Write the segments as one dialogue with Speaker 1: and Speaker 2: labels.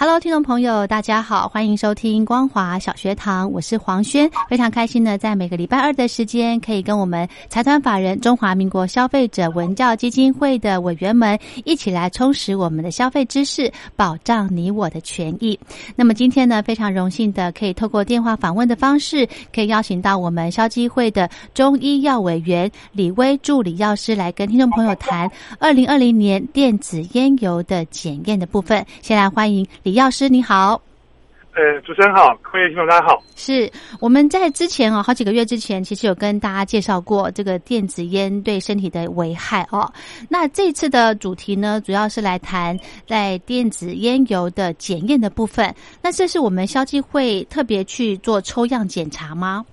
Speaker 1: Hello，听众朋友，大家好，欢迎收听光华小学堂，我是黄轩，非常开心呢，在每个礼拜二的时间，可以跟我们财团法人中华民国消费者文教基金会的委员们一起来充实我们的消费知识，保障你我的权益。那么今天呢，非常荣幸的可以透过电话访问的方式，可以邀请到我们消基会的中医药委员李威助理药师来跟听众朋友谈二零二零年电子烟油的检验的部分。先来欢迎。李药师你好，
Speaker 2: 呃，主持人好，各位听众大家好。
Speaker 1: 是我们在之前哦，好几个月之前，其实有跟大家介绍过这个电子烟对身体的危害哦。那这次的主题呢，主要是来谈在电子烟油的检验的部分。那这是我们消基会特别去做抽样检查吗？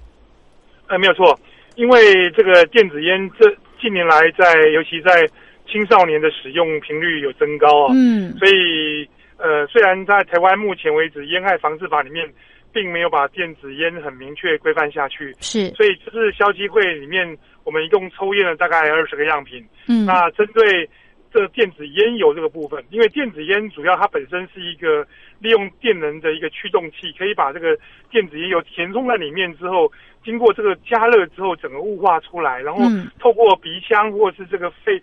Speaker 2: 呃，没有错，因为这个电子烟这近年来在，尤其在青少年的使用频率有增高啊，嗯，所以。呃，虽然在台湾目前为止烟害防治法里面，并没有把电子烟很明确规范下去，
Speaker 1: 是，
Speaker 2: 所以就是消基会里面，我们一共抽验了大概二十个样品，嗯，那针对这电子烟油这个部分，因为电子烟主要它本身是一个利用电能的一个驱动器，可以把这个电子烟油填充在里面之后，经过这个加热之后，整个雾化出来，然后透过鼻腔或是这个肺。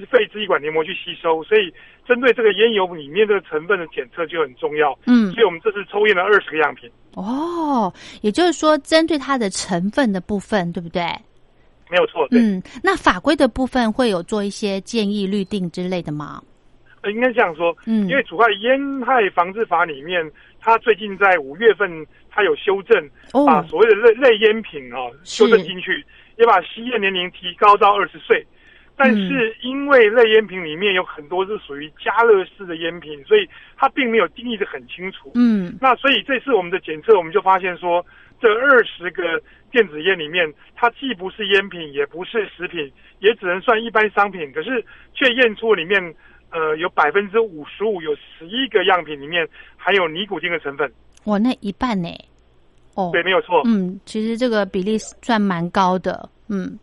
Speaker 2: 是肺支气管黏膜去吸收，所以针对这个烟油里面的成分的检测就很重要。嗯，所以我们这次抽验了二十个样品。
Speaker 1: 哦，也就是说，针对它的成分的部分，对不对？
Speaker 2: 没有错。
Speaker 1: 嗯，那法规的部分会有做一些建议、律定之类的吗？
Speaker 2: 呃，应该这样说。嗯，因为主要烟害防治法里面，它最近在五月份它有修正，把所谓的类类烟品啊修正进去，也把吸烟年龄提高到二十岁。但是因为类烟品里面有很多是属于加热式的烟品，所以它并没有定义的很清楚。嗯，那所以这次我们的检测，我们就发现说，这二十个电子烟里面，它既不是烟品，也不是食品，也只能算一般商品。可是却验出里面，呃，有百分之五十五，有十一个样品里面含有尼古丁的成分。
Speaker 1: 哇，那一半呢？
Speaker 2: 哦，对，没有错。
Speaker 1: 嗯，其实这个比例算蛮高的。嗯。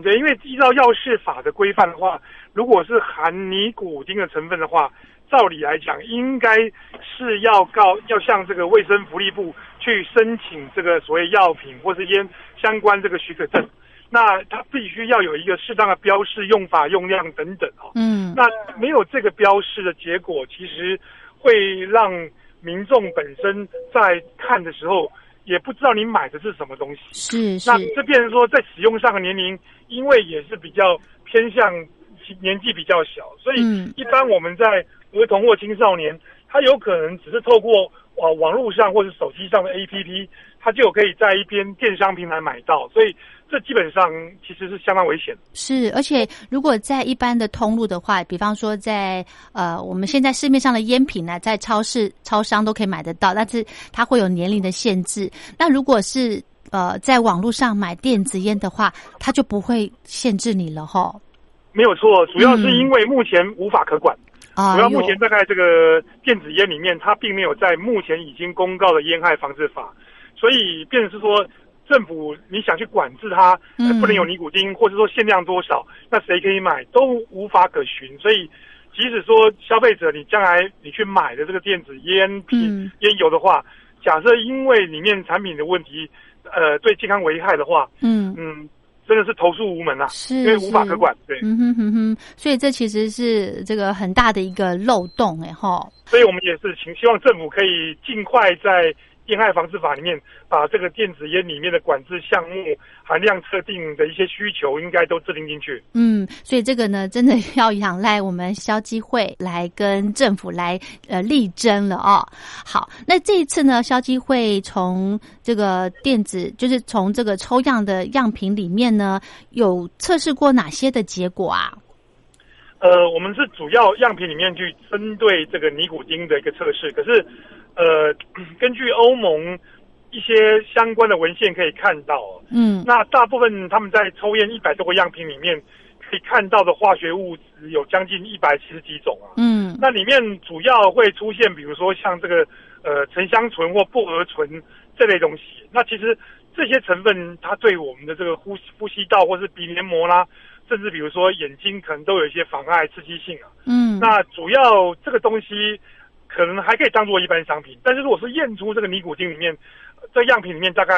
Speaker 2: 对，因为依照药事法的规范的话，如果是含尼古丁的成分的话，照理来讲，应该是要告要向这个卫生福利部去申请这个所谓药品或是烟相关这个许可证。那它必须要有一个适当的标示、用法、用量等等哦。嗯。那没有这个标示的结果，其实会让民众本身在看的时候。也不知道你买的是什么东西，
Speaker 1: 是是。
Speaker 2: 那这变成说，在使用上的年龄，因为也是比较偏向年纪比较小，所以一般我们在儿童或青少年，他有可能只是透过呃网络上或者手机上的 APP，他就可以在一边电商平台买到，所以。这基本上其实是相当危险。
Speaker 1: 是，而且如果在一般的通路的话，比方说在呃，我们现在市面上的烟品呢，在超市、超商都可以买得到，但是它会有年龄的限制。那如果是呃，在网络上买电子烟的话，它就不会限制你了哈。
Speaker 2: 没有错，主要是因为目前无法可管。主要目前大概这个电子烟里面，它并没有在目前已经公告的烟害防治法，所以便是说。政府你想去管制它，不能有尼古丁，或者说限量多少，那谁可以买都无法可循。所以，即使说消费者你将来你去买的这个电子烟品烟油的话，假设因为里面产品的问题，呃，对健康危害的话，嗯嗯，真的是投诉无门啊，是因为无法可管。对，嗯哼
Speaker 1: 哼哼，所以这其实是这个很大的一个漏洞，哎哈。
Speaker 2: 所以我们也是请希望政府可以尽快在。烟害防治法里面，把这个电子烟里面的管制项目含量测定的一些需求，应该都制定进去。
Speaker 1: 嗯，所以这个呢，真的要仰赖我们消基会来跟政府来呃力争了哦。好，那这一次呢，消基会从这个电子，就是从这个抽样的样品里面呢，有测试过哪些的结果啊？
Speaker 2: 呃，我们是主要样品里面去针对这个尼古丁的一个测试，可是。呃，根据欧盟一些相关的文献可以看到，嗯，那大部分他们在抽烟一百多个样品里面，可以看到的化学物质有将近一百七十几种啊，嗯，那里面主要会出现，比如说像这个呃沉香醇或薄荷醇这类东西，那其实这些成分它对我们的这个呼呼吸道或是鼻黏膜啦，甚至比如说眼睛可能都有一些妨碍刺激性啊，嗯，那主要这个东西。可能还可以当做一般商品，但是如果是验出这个尼古丁里面，在样品里面大概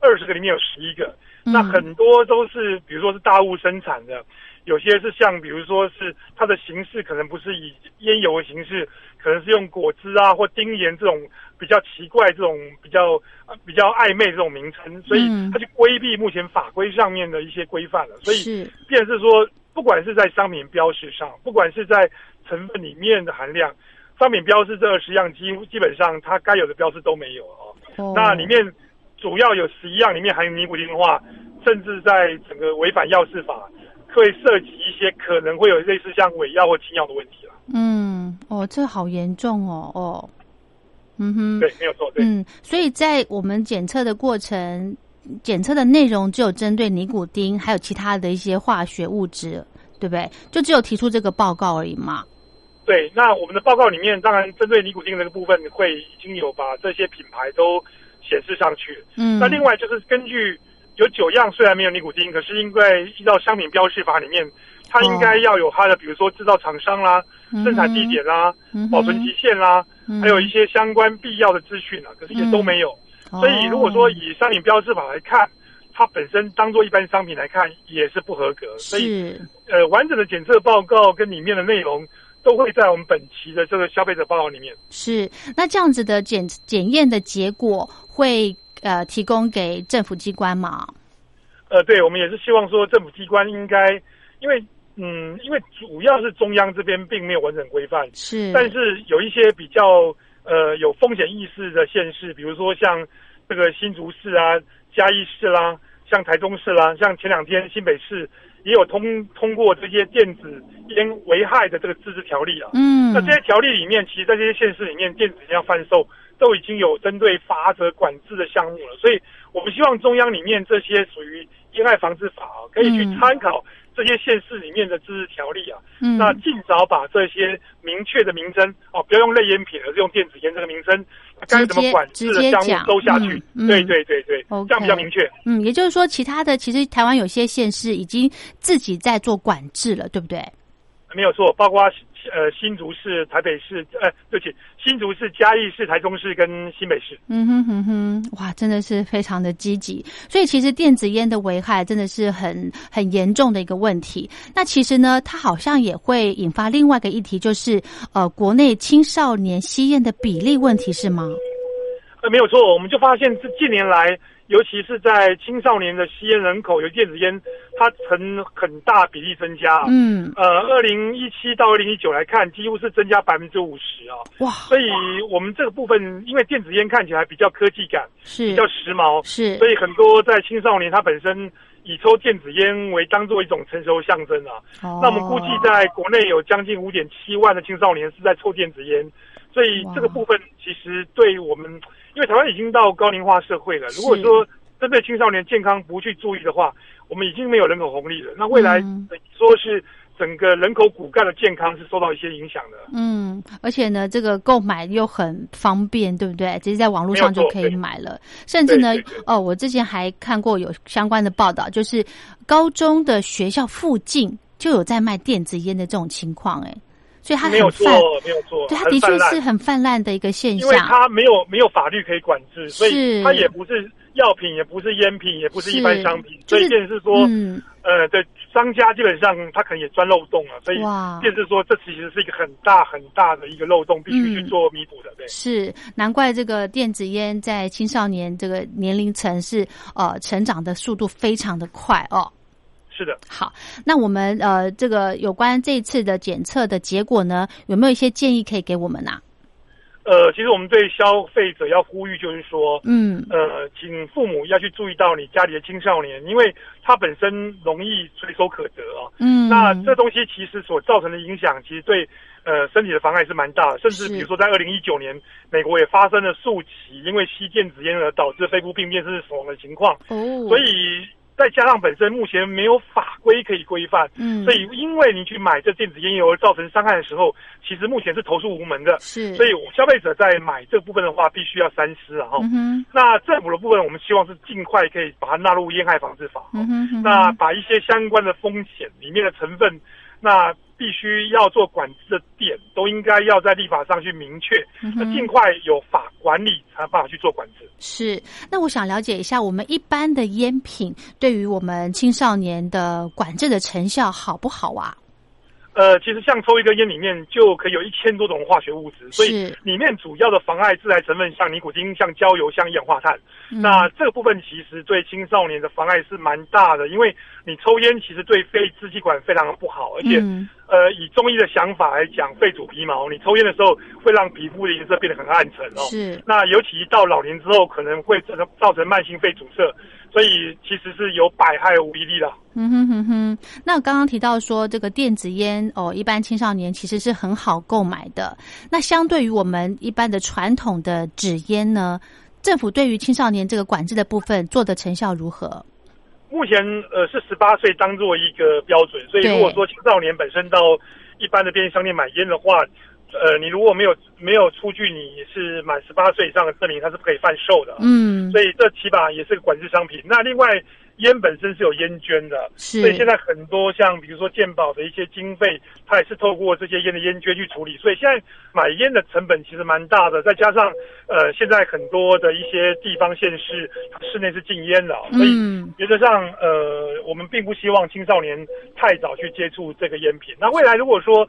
Speaker 2: 二十个里面有十一个，那很多都是比如说是大雾生产的，有些是像比如说是它的形式可能不是以烟油的形式，可能是用果汁啊或丁盐这种比较奇怪这种比较比较暧昧这种名称，所以它就规避目前法规上面的一些规范了。所以，便是说，不管是在商品标识上，不管是在成分里面的含量。商品标示这二十样，基基本上它该有的标示都没有哦。那里面主要有十一样，里面含有尼古丁的话，甚至在整个违反药事法，会涉及一些可能会有类似像伪药或禁药的问题了。
Speaker 1: 嗯，哦，这好严重哦，哦，
Speaker 2: 嗯哼，对，没有错，对。
Speaker 1: 嗯，所以在我们检测的过程，检测的内容只有针对尼古丁，还有其他的一些化学物质，对不对？就只有提出这个报告而已嘛。
Speaker 2: 对，那我们的报告里面，当然针对尼古丁这个部分，会已经有把这些品牌都显示上去。嗯，那另外就是根据有九样虽然没有尼古丁，可是因为依照商品标示法里面，它应该要有它的，比如说制造厂商啦、生产地点啦、保存期限啦，嗯还有一些相关必要的资讯啊，可是也都没有。所以如果说以商品标示法来看，它本身当做一般商品来看也是不合格。所以，呃，完整的检测报告跟里面的内容。都会在我们本期的这个消费者报告里面。
Speaker 1: 是，那这样子的检检验的结果会呃提供给政府机关吗？
Speaker 2: 呃，对，我们也是希望说政府机关应该，因为嗯，因为主要是中央这边并没有完整规范，
Speaker 1: 是，
Speaker 2: 但是有一些比较呃有风险意识的县市，比如说像这个新竹市啊、嘉义市啦、像台中市啦、像前两天新北市。也有通通过这些电子烟危害的这个自治条例啊，嗯，那这些条例里面，其实在这些县市里面，电子烟贩售都已经有针对法则管制的项目了，所以我们希望中央里面这些属于烟害防治法啊，可以去参考。这些县市里面的自治条例啊，嗯。那尽早把这些明确的名称哦，不要用类烟品，而是用电子烟这个名称，该怎么管制的项目都下去。对对对对，这样比较明确。
Speaker 1: 嗯，也就是说，其他的其实台湾有些县市已经自己在做管制了，对不对？
Speaker 2: 没有错，包括。呃，新竹市、台北市，呃，对不起，新竹市、嘉义市、台中市跟新北市。
Speaker 1: 嗯哼哼哼，哇，真的是非常的积极。所以其实电子烟的危害真的是很很严重的一个问题。那其实呢，它好像也会引发另外一个议题，就是呃，国内青少年吸烟的比例问题，是吗？
Speaker 2: 呃，没有错，我们就发现这近年来。尤其是在青少年的吸烟人口，有电子烟，它呈很大比例增加。嗯，呃，二零一七到二零一九来看，几乎是增加百分之五十啊。哇！所以我们这个部分，因为电子烟看起来比较科技感，
Speaker 1: 是
Speaker 2: 比较时髦，
Speaker 1: 是，
Speaker 2: 所以很多在青少年他本身以抽电子烟为当做一种成熟象征啊。哦。那我们估计在国内有将近五点七万的青少年是在抽电子烟，所以这个部分其实对我们。因为台湾已经到高龄化社会了，如果说针对青少年健康不去注意的话，我们已经没有人口红利了。那未来说是整个人口骨干的健康是受到一些影响的。
Speaker 1: 嗯，而且呢，这个购买又很方便，对不对？直接在网络上就可以买了。甚至呢，哦，我之前还看过有相关的报道，就是高中的学校附近就有在卖电子烟的这种情况，哎。所以它
Speaker 2: 没有错，没有错，
Speaker 1: 对，它的确是很泛滥的一个现象。
Speaker 2: 因为它没有没有法律可以管制，所以它也不是药品，也不是烟品，也不是一般商品。所以，便是说，呃，对，商家基本上他可能也钻漏洞了，所以便是说这其实是一个很大很大的一个漏洞，必须去做弥补的。对，
Speaker 1: 是难怪这个电子烟在青少年这个年龄层是呃成长的速度非常的快哦。
Speaker 2: 是的，
Speaker 1: 好，那我们呃这个有关这次的检测的结果呢，有没有一些建议可以给我们呢？
Speaker 2: 呃，其实我们对消费者要呼吁，就是说，嗯，呃，请父母要去注意到你家里的青少年，因为他本身容易随手可得啊。嗯，那这东西其实所造成的影响，其实对呃身体的妨碍是蛮大的，甚至比如说在二零一九年，美国也发生了数起因为吸电子烟而导致肺部病变甚至死亡的情况。哦，所以。再加上本身目前没有法规可以规范，嗯，所以因为你去买这电子烟油而造成伤害的时候，其实目前是投诉无门的。
Speaker 1: 是，
Speaker 2: 所以消费者在买这部分的话，必须要三思啊！哈，那政府的部分，我们希望是尽快可以把它纳入烟害防治法。嗯哼，那把一些相关的风险里面的成分，那。必须要做管制的点，都应该要在立法上去明确，那尽快有法管理，才有办法去做管制。
Speaker 1: 是，那我想了解一下，我们一般的烟品对于我们青少年的管制的成效好不好啊？
Speaker 2: 呃，其实像抽一根烟里面就可以有一千多种化学物质，所以里面主要的妨碍致癌成分像尼古丁、像焦油、像一氧化碳。那这个部分其实对青少年的妨碍是蛮大的，因为你抽烟其实对肺支气管非常的不好，而且呃，以中医的想法来讲，肺主皮毛，你抽烟的时候会让皮肤的颜色变得很暗沉哦。
Speaker 1: 是。
Speaker 2: 那尤其到老年之后，可能会造成造成慢性肺阻塞。所以其实是有百害无一利的。嗯哼
Speaker 1: 哼哼。那刚刚提到说这个电子烟哦，一般青少年其实是很好购买的。那相对于我们一般的传统的纸烟呢，政府对于青少年这个管制的部分做的成效如何？
Speaker 2: 目前呃是十八岁当做一个标准，所以如果说青少年本身到一般的便利商店买烟的话。呃，你如果没有没有出具你是满十八岁以上的证明，它是不可以贩售的。嗯，所以这起码也是个管制商品。那另外，烟本身是有烟捐的，所以现在很多像比如说健保的一些经费，它也是透过这些烟的烟捐去处理。所以现在买烟的成本其实蛮大的，再加上呃，现在很多的一些地方县市室内是禁烟的，所以原则上呃，我们并不希望青少年太早去接触这个烟品。那未来如果说，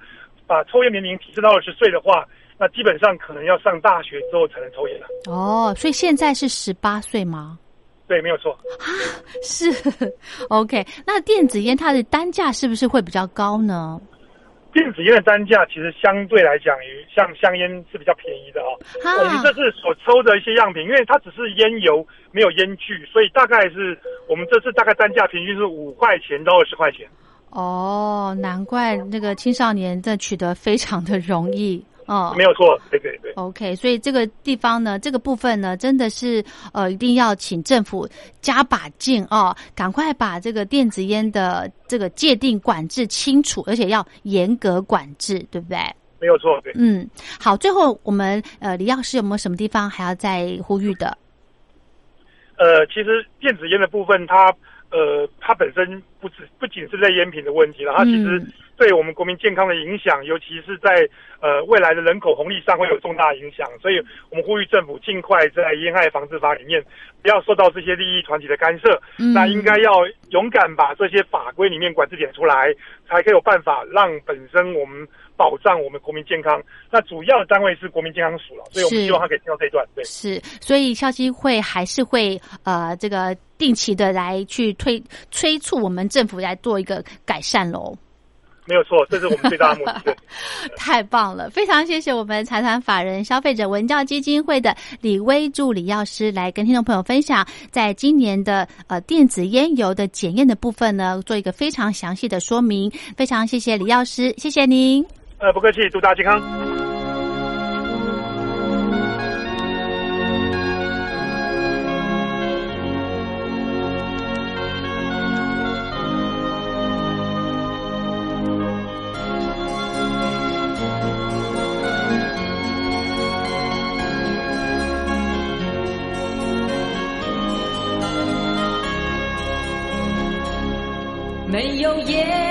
Speaker 2: 把抽烟年龄提升到二十岁的话，那基本上可能要上大学之后才能抽烟了。
Speaker 1: 哦，所以现在是十八岁吗？
Speaker 2: 对，没有错。
Speaker 1: 啊，是 OK。那电子烟它的单价是不是会比较高呢？
Speaker 2: 电子烟的单价其实相对来讲，像香烟是比较便宜的哦。我们这次所抽的一些样品，因为它只是烟油，没有烟具，所以大概是我们这次大概单价平均是五块钱到二十块钱。
Speaker 1: 哦，难怪那个青少年的取得非常的容易 哦，
Speaker 2: 没有错，对对对。
Speaker 1: OK，所以这个地方呢，这个部分呢，真的是呃，一定要请政府加把劲哦，赶快把这个电子烟的这个界定管制清楚，而且要严格管制，对不对？
Speaker 2: 没有错，对。
Speaker 1: 嗯，好，最后我们呃，李药师有没有什么地方还要再呼吁的？
Speaker 2: 呃，其实电子烟的部分，它。呃，它本身不止不仅是在烟品的问题了，它其实对我们国民健康的影响，尤其是在呃未来的人口红利上会有重大影响。所以我们呼吁政府尽快在烟害防治法里面不要受到这些利益团体的干涉，那应该要勇敢把这些法规里面管制点出来，才可以有办法让本身我们。保障我们国民健康，那主要的单位是国民健康署了，所以我们希望他可以听到这一段。对，
Speaker 1: 是，所以消基会还是会呃，这个定期的来去推催促我们政府来做一个改善喽。
Speaker 2: 没有错，这是我们最大的目的。
Speaker 1: 太棒了，非常谢谢我们财团法人消费者文教基金会的李威助理药师来跟听众朋友分享，在今年的呃电子烟油的检验的部分呢，做一个非常详细的说明。非常谢谢李药师，谢谢您。
Speaker 2: 呃，不客气，祝大家健康。
Speaker 3: 没有烟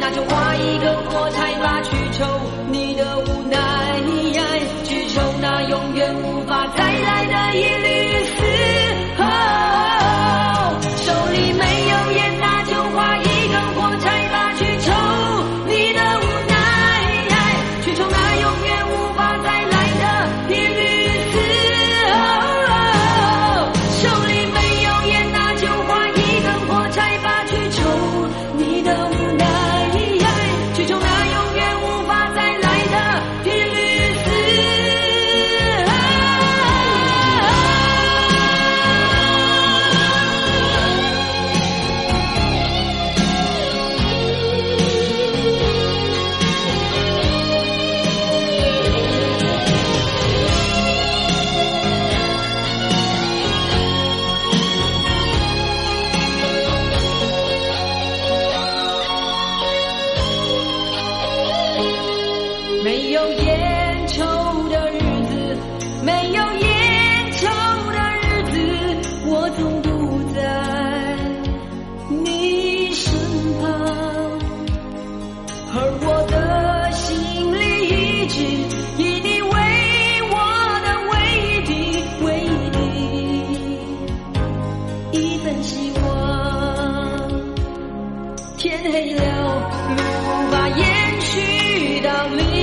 Speaker 3: 那就画一个火柴吧，去抽你的无奈，去抽那永远无法再来的一缕丝。泪流，无法延续到明。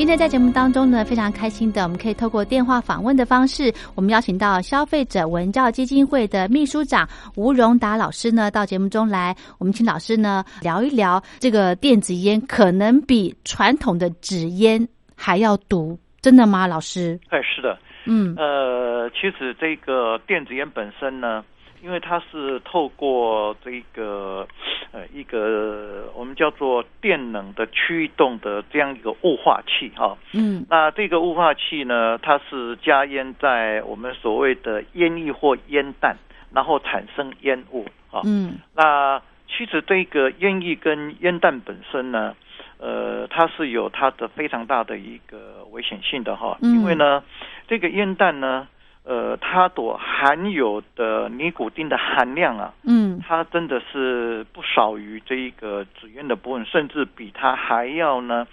Speaker 1: 今天在节目当中呢，非常开心的，我们可以透过电话访问的方式，我们邀请到消费者文教基金会的秘书长吴荣达老师呢到节目中来，我们请老师呢聊一聊这个电子烟可能比传统的纸烟还要毒，真的吗，老师？
Speaker 4: 哎，是的，
Speaker 1: 嗯
Speaker 4: 呃，其实这个电子烟本身呢，因为它是透过这个呃一个我们叫做电能的驱动的这样一个雾化器哈、
Speaker 1: 嗯。
Speaker 4: 那这个雾化器呢，它是加烟在我们所谓的烟液或烟弹，然后产生烟雾啊。
Speaker 1: 嗯。
Speaker 4: 那其实这个烟液跟烟弹本身呢，呃，它是有它的非常大的一个危险性的哈，
Speaker 1: 嗯。
Speaker 4: 因为呢，这个烟弹呢，呃，它所含有的尼古丁的含量啊，
Speaker 1: 嗯，
Speaker 4: 它真的是不少于这一个纸烟的部分，甚至比它还要呢，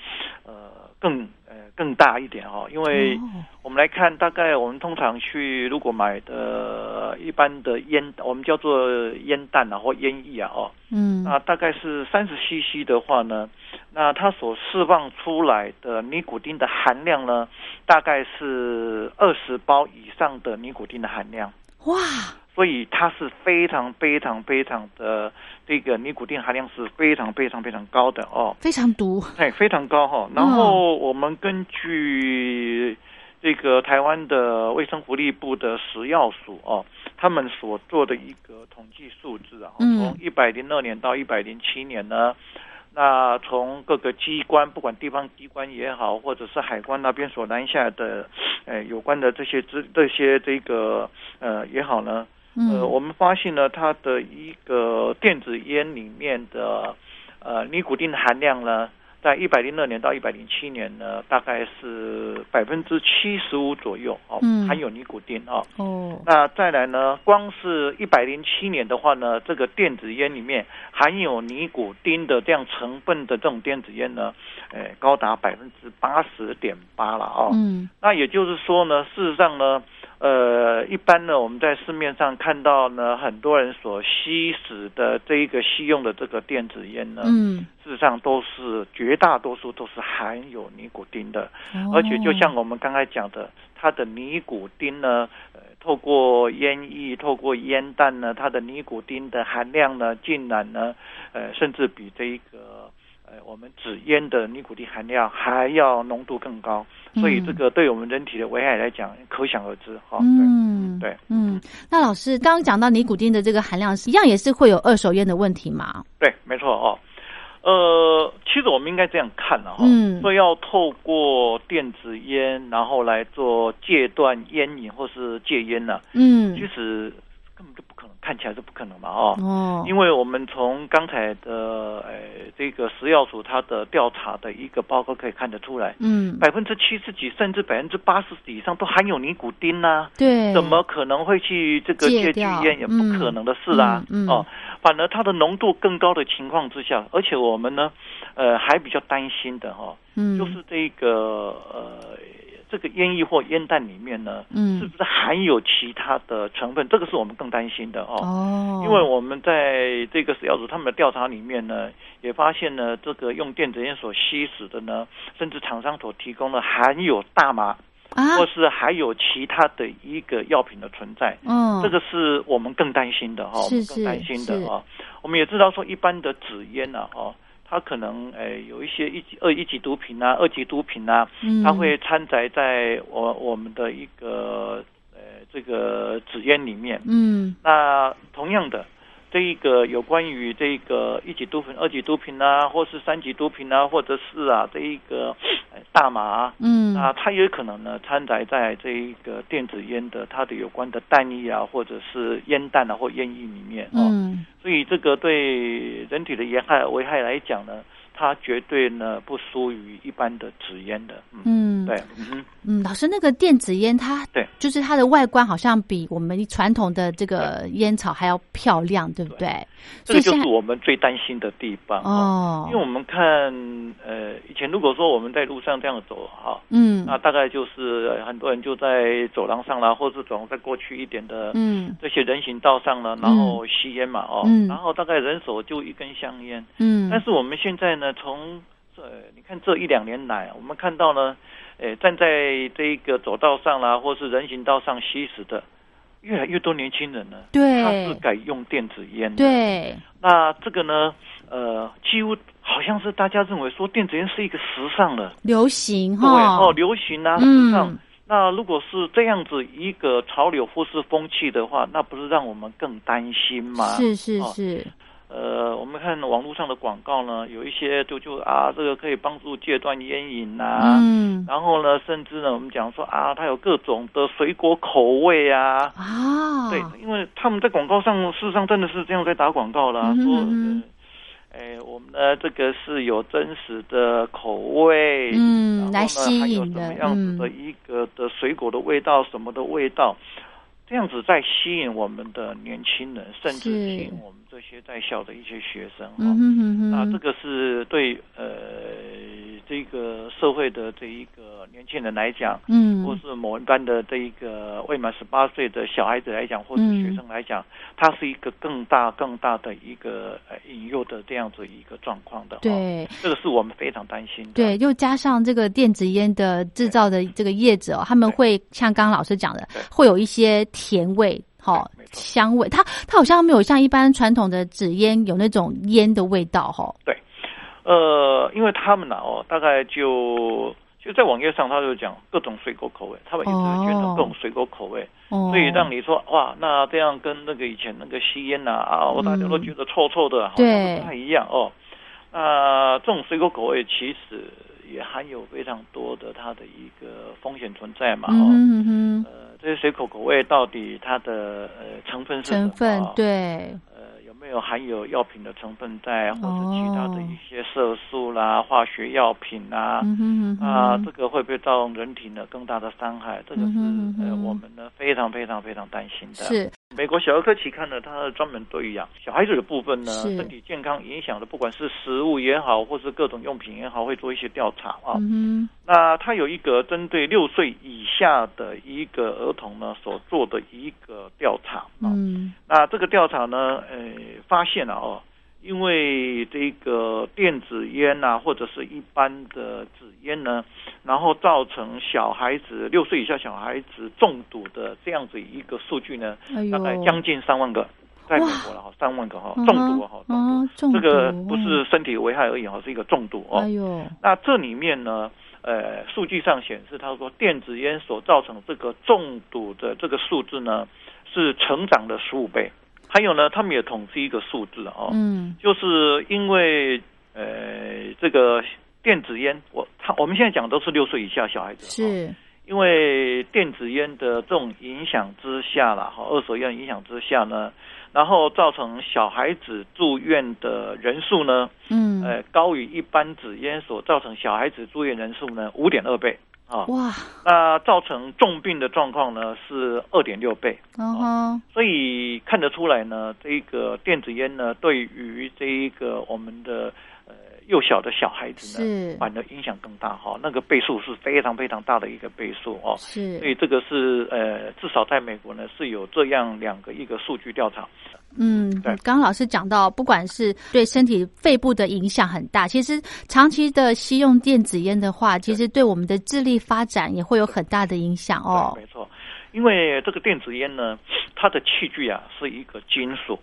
Speaker 4: 呃，更呃更大一点哦。因为我们来看，大概我们通常去如果买的一般的烟，我们叫做烟弹啊或烟液啊哦，
Speaker 1: 嗯，
Speaker 4: 那大概是三十 CC 的话呢，那它所释放出来的尼古丁的含量呢，大概是二十包以上的尼古丁的含量。
Speaker 1: 哇，
Speaker 4: 所以它是非常非常非常的这个尼古丁含量是非常非常非常高的哦，
Speaker 1: 非常毒，
Speaker 4: 哎，非常高哈。然后我们根据这个台湾的卫生福利部的食药署哦，他们所做的一个统计数字啊，
Speaker 1: 嗯
Speaker 4: 从一百零二年到一百零七年呢。那从各个机关，不管地方机关也好，或者是海关那边所拦下的，呃，有关的这些资这些这个呃也好呢，
Speaker 1: 嗯。
Speaker 4: 呃，我们发现呢，它的一个电子烟里面的呃尼古丁的含量呢，在一百零二年到一百零七年呢，大概是百分之七十五左右哦，
Speaker 1: 嗯
Speaker 4: 含有尼古丁哦。
Speaker 1: 哦，
Speaker 4: 那再来呢，光是一百零七年的话呢，这个电子烟里面含有尼古丁的这样成分的这种电子烟呢，呃，高达百分之八十点八了哦。
Speaker 1: 嗯
Speaker 4: 那也就是说呢，事实上呢，呃，一般呢，我们在市面上看到呢，很多人所吸食的这一个吸用的这个电子烟呢，
Speaker 1: 嗯，
Speaker 4: 事实上都是绝大多数都是含有尼古丁的，
Speaker 1: 哦。
Speaker 4: 而且就像我们刚才讲的，它的尼古丁呢，呃，透过烟液、透过烟弹呢，它的尼古丁的含量呢，竟然呢，呃，甚至比这一个呃我们纸烟的尼古丁含量还要浓度更高，所以这个对我们人体的危害来讲，可想而知哈。
Speaker 1: 嗯，
Speaker 4: 对，
Speaker 1: 嗯，那老师刚刚讲到尼古丁的这个含量，一样也是会有二手烟的问题嘛？
Speaker 4: 对，没错哦。呃，其实我们应该这样看了哈，
Speaker 1: 嗯
Speaker 4: 说要透过电子烟，然后来做戒断烟瘾或是戒烟呢、
Speaker 1: 嗯
Speaker 4: 其，实看起来是不可能嘛哦。
Speaker 1: 哦，
Speaker 4: 因为我们从刚才的呃这个食药署它的调查的一个报告可以看得出来，
Speaker 1: 嗯，
Speaker 4: 百分之七十几甚至百分之八十以上都含有尼古丁呐、
Speaker 1: 对，
Speaker 4: 怎么可能会去这个戒烟？也不可能的事啊！
Speaker 1: 嗯嗯嗯
Speaker 4: 哦，反而它的浓度更高的情况之下，而且我们呢，呃，还比较担心的哈、哦，
Speaker 1: 嗯，
Speaker 4: 就是这个呃，这个烟叶或烟弹里面呢，
Speaker 1: 嗯
Speaker 4: 是不是含有其他的成分？这个是我们更担心的哦。
Speaker 1: 哦，
Speaker 4: 因为我们在这个食药署他们的调查里面呢，也发现呢，这个用电子烟所吸食的呢，甚至厂商所提供的含有大麻，
Speaker 1: 啊
Speaker 4: 或，是还有其他的一个药品的存在，
Speaker 1: 嗯，
Speaker 4: 这个是我们更担心的哈，我
Speaker 1: 是
Speaker 4: 们更担心
Speaker 1: 是
Speaker 4: 的哈。我们也知道说，一般的纸烟呐，哈，它可能诶有一些一级、二一级毒品啊、二级毒品啊，
Speaker 1: 嗯
Speaker 4: 它会掺杂在我我们的一个呃这个纸烟里面。
Speaker 1: 嗯
Speaker 4: 那同样的，这一个有关于这个一级毒品、二级毒品啊，或是三级毒品啊，或者是啊这一个呃大麻啊，
Speaker 1: 嗯。
Speaker 4: 啊它也有可能呢掺杂在这一个电子烟的它的有关的弹液啊，或者是烟弹啊或烟液里面哦，
Speaker 1: 嗯。
Speaker 4: 所以这个对人体的危害危害来讲呢，它绝对呢不输于一般的纸烟的，嗯，
Speaker 1: 嗯，
Speaker 4: 对，嗯，
Speaker 1: 嗯，老师，那个电子烟它
Speaker 4: 对，
Speaker 1: 就是它的外观好像比我们传统的这个烟草还要漂亮，对不对？
Speaker 4: 这个就是我们最担心的地方
Speaker 1: 哦。
Speaker 4: 因为我们看呃以前如果说我们在路上这样走哈。
Speaker 1: 嗯。
Speaker 4: 那大概就是呃很多人就在走廊上啦，或是走在过去一点的
Speaker 1: 嗯。
Speaker 4: 这些人行道上呢，然后吸烟嘛，哦，
Speaker 1: 嗯。
Speaker 4: 然后大概人手就一根香烟。
Speaker 1: 嗯，
Speaker 4: 但是我们现在呢，从这你看这一两年来，我们看到呢，呃，站在这一个走道上啦，或是人行道上吸食的，越来越多年轻人呢，
Speaker 1: 对
Speaker 4: 他是改用电子烟的。，
Speaker 1: 对，
Speaker 4: 那这个呢，呃，几乎好像是大家认为说电子烟是一个时尚的，
Speaker 1: 流行
Speaker 4: 对
Speaker 1: 哈，
Speaker 4: 哦，流行啊，时尚。
Speaker 1: 嗯
Speaker 4: 那如果是这样子一个潮流或是风气的话，那不是让我们更担心吗？
Speaker 1: 是是
Speaker 4: 哦
Speaker 1: 是，
Speaker 4: 呃，我们看网络上的广告呢，有一些就就啊，这个可以帮助戒断烟瘾呐、
Speaker 1: 嗯。
Speaker 4: 然后呢，甚至呢，我们讲说啊，它有各种的水果口味啊。
Speaker 1: 啊，
Speaker 4: 对，因为他们在广告上事实上真的是这样在打广告啦，说呃，哎，我们呢这个是有真实的口味，
Speaker 1: 嗯，来吸
Speaker 4: 还有什么样子的
Speaker 1: 嗯，
Speaker 4: 一个的水果的味道，什么的味道，这样子在吸引我们的年轻人，甚至吸引我们这些在校的一些学生哈。
Speaker 1: 嗯哼哼哼，
Speaker 4: 那这个是对呃这个社会的这一个年轻人来讲，
Speaker 1: 嗯，
Speaker 4: 或是某一班的这一个未满十八岁的小孩子来讲，或是
Speaker 1: 嗯
Speaker 4: 学生来讲，它是一个更大更大的一个呃引诱的这样子一个状况的。哦，
Speaker 1: 对。
Speaker 4: 这个是我们非常担心的。
Speaker 1: 对，又加上这个电子烟的制造的这个叶子、哦，他们会像刚刚老师讲的，会有一些甜味，哈、香味。它它好像没有像一般传统的纸烟有那种烟的味道、哈。
Speaker 4: 呃，因为他们呢、哦，大概就就在网页上，他就讲各种水果口味，他们一直在宣传各种水果口味，
Speaker 1: 哦，
Speaker 4: 所以让你说哇，那这样跟那个以前那个吸烟呐啊，我大家都觉得臭臭的，好像
Speaker 1: 对。
Speaker 4: 不太一样哦。那这种水果口味其实也含有非常多的它的一个风险存在嘛，
Speaker 1: 嗯
Speaker 4: 哦。这些水果口味到底它的呃成分是什么？
Speaker 1: 成分对，
Speaker 4: 没有含有药品的成分在，或者
Speaker 1: 哦
Speaker 4: 其他的一些色素啦、化学药品啦？
Speaker 1: 嗯哼哼哼，
Speaker 4: 啊，这个会不会造成人体呢更大的伤害？这个是、呃我们呢非常非常非常担心的。
Speaker 1: 是
Speaker 4: 美国小儿科期刊呢，它专门对于啊小孩子的部分呢，身体健康影响的，不管是食物也好，或是各种用品也好，会做一些调查啊。
Speaker 1: 嗯
Speaker 4: 那它有一个针对六岁以下的一个儿童呢所做的一个调查啊。
Speaker 1: 嗯
Speaker 4: 那这个调查呢，呃，发现了哦，因为这个电子烟啊，或者是一般的纸烟呢，然后造成小孩子六岁以下小孩子中毒的这样子一个数据呢，
Speaker 1: 哎
Speaker 4: 大概将近三万个，在美国了哈，三万个哈，中毒啊哈，中毒，
Speaker 1: 哦中毒。
Speaker 4: 这个不是身体危害而已哈，是一个中毒哦。
Speaker 1: 哎呦。
Speaker 4: 那这里面呢，呃，数据上显示，他说电子烟所造成这个中毒的这个数字呢，是成长的十五倍。还有呢，他们也统计一个数字哦，
Speaker 1: 嗯。
Speaker 4: 就是因为呃这个电子烟，我他我们现在讲都是六岁以下小孩子，哦
Speaker 1: 是。
Speaker 4: 因为电子烟的这种影响之下啦，哈，二手烟影响之下呢，然后造成小孩子住院的人数呢，
Speaker 1: 嗯。
Speaker 4: 呃，高于一般纸烟所造成小孩子住院人数呢五点二倍啊，
Speaker 1: 哇。
Speaker 4: 那造成重病的状况呢是二点六倍，
Speaker 1: 嗯哼。
Speaker 4: 所以看得出来呢，这个电子烟呢对于这一个我们的呃幼小的小孩子呢，反而影响更大哈，那个倍数是非常非常大的一个倍数哦。
Speaker 1: 是
Speaker 4: 所以这个是呃，至少在美国呢是有这样两个一个数据调查。
Speaker 1: 嗯，
Speaker 4: 对
Speaker 1: 刚刚老师讲到，不管是对身体肺部的影响很大，其实长期的吸用电子烟的话，其实对我们的智力发展也会有很大的影响哦，。
Speaker 4: 没错，因为这个电子烟呢，它的器具啊是一个金属。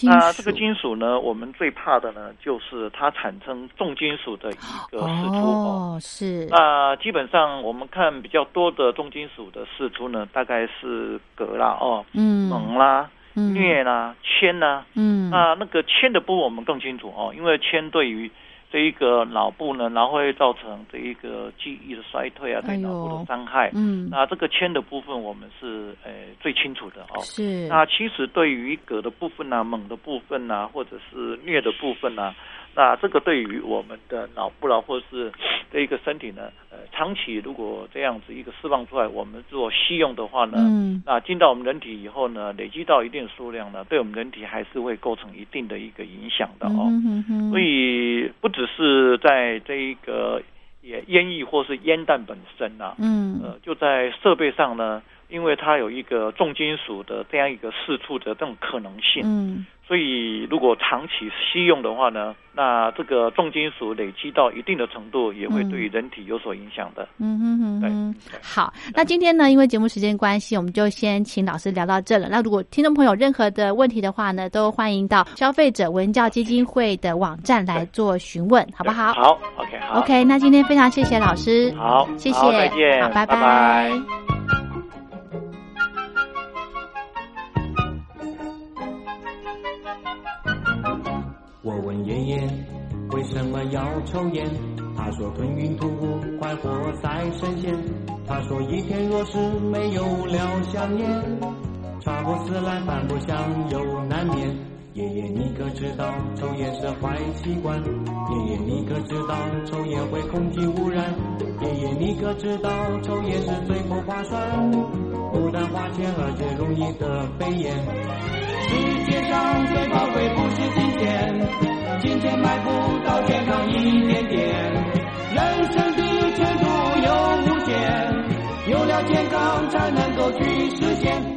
Speaker 1: 金
Speaker 4: 那这个金属呢，我们最怕的呢，就是它产生重金属的一个释出哦。
Speaker 1: 哦，是。
Speaker 4: 那基本上我们看比较多的重金属的释出呢，大概是镉啦、哦、
Speaker 1: 嗯。
Speaker 4: 锰啦、
Speaker 1: 嗯。
Speaker 4: 镍啦、铅啦。
Speaker 1: 嗯。
Speaker 4: 那那个铅的部分我们更清楚哦，因为铅对于这一个脑部呢，然后会造成这一个记忆的衰退啊，对脑部的伤害。
Speaker 1: 嗯
Speaker 4: 那这个铅的部分我们是呃最清楚的哦。
Speaker 1: 是
Speaker 4: 那其实对于镉的部分啊、锰的部分啊，或者是镍的部分啊，那这个对于我们的脑部啦，或者是这一个身体呢，呃，长期如果这样子一个释放出来，我们做吸用的话呢，
Speaker 1: 嗯。
Speaker 4: 那进到我们人体以后呢，累积到一定数量呢，对我们人体还是会构成一定的一个影响的哦。
Speaker 1: 嗯哼哼。
Speaker 4: 所以不只是在这一个也烟液或是烟弹本身呐、
Speaker 1: 嗯。
Speaker 4: 呃，就在设备上呢，因为它有一个重金属的这样一个释出的这种可能性，
Speaker 1: 嗯
Speaker 4: 所以如果长期吸用的话呢，那这个重金属累积到一定的程度，也会对人体有所影响的。
Speaker 1: 嗯哼哼
Speaker 4: 对
Speaker 1: 哼。
Speaker 4: 对
Speaker 1: 好，那今天呢，因为节目时间关系，我们就先请老师聊到这了。那如果听众朋友有任何的问题的话呢，都欢迎到消费者文教基金会的网站来做询问，好不好
Speaker 4: 好，OK，好
Speaker 1: OK，那今天非常谢谢老师，
Speaker 4: 好，
Speaker 1: 谢谢，
Speaker 4: 好再见，
Speaker 1: 好，拜
Speaker 4: 拜
Speaker 5: 要抽烟，他说吞云吐雾，快活赛神仙。他说一天若是没有了香烟，茶不思来饭不香又难眠。爷爷，你可知道抽烟是坏习惯？爷爷，你可知道抽烟会空气污染？爷爷，你可知道抽烟是最不划算？不但花钱，而且容易得肺炎。世界上最宝贵不是金钱，金钱买不到健康一点点。人生的前途有无限，有了健康才能够去实现。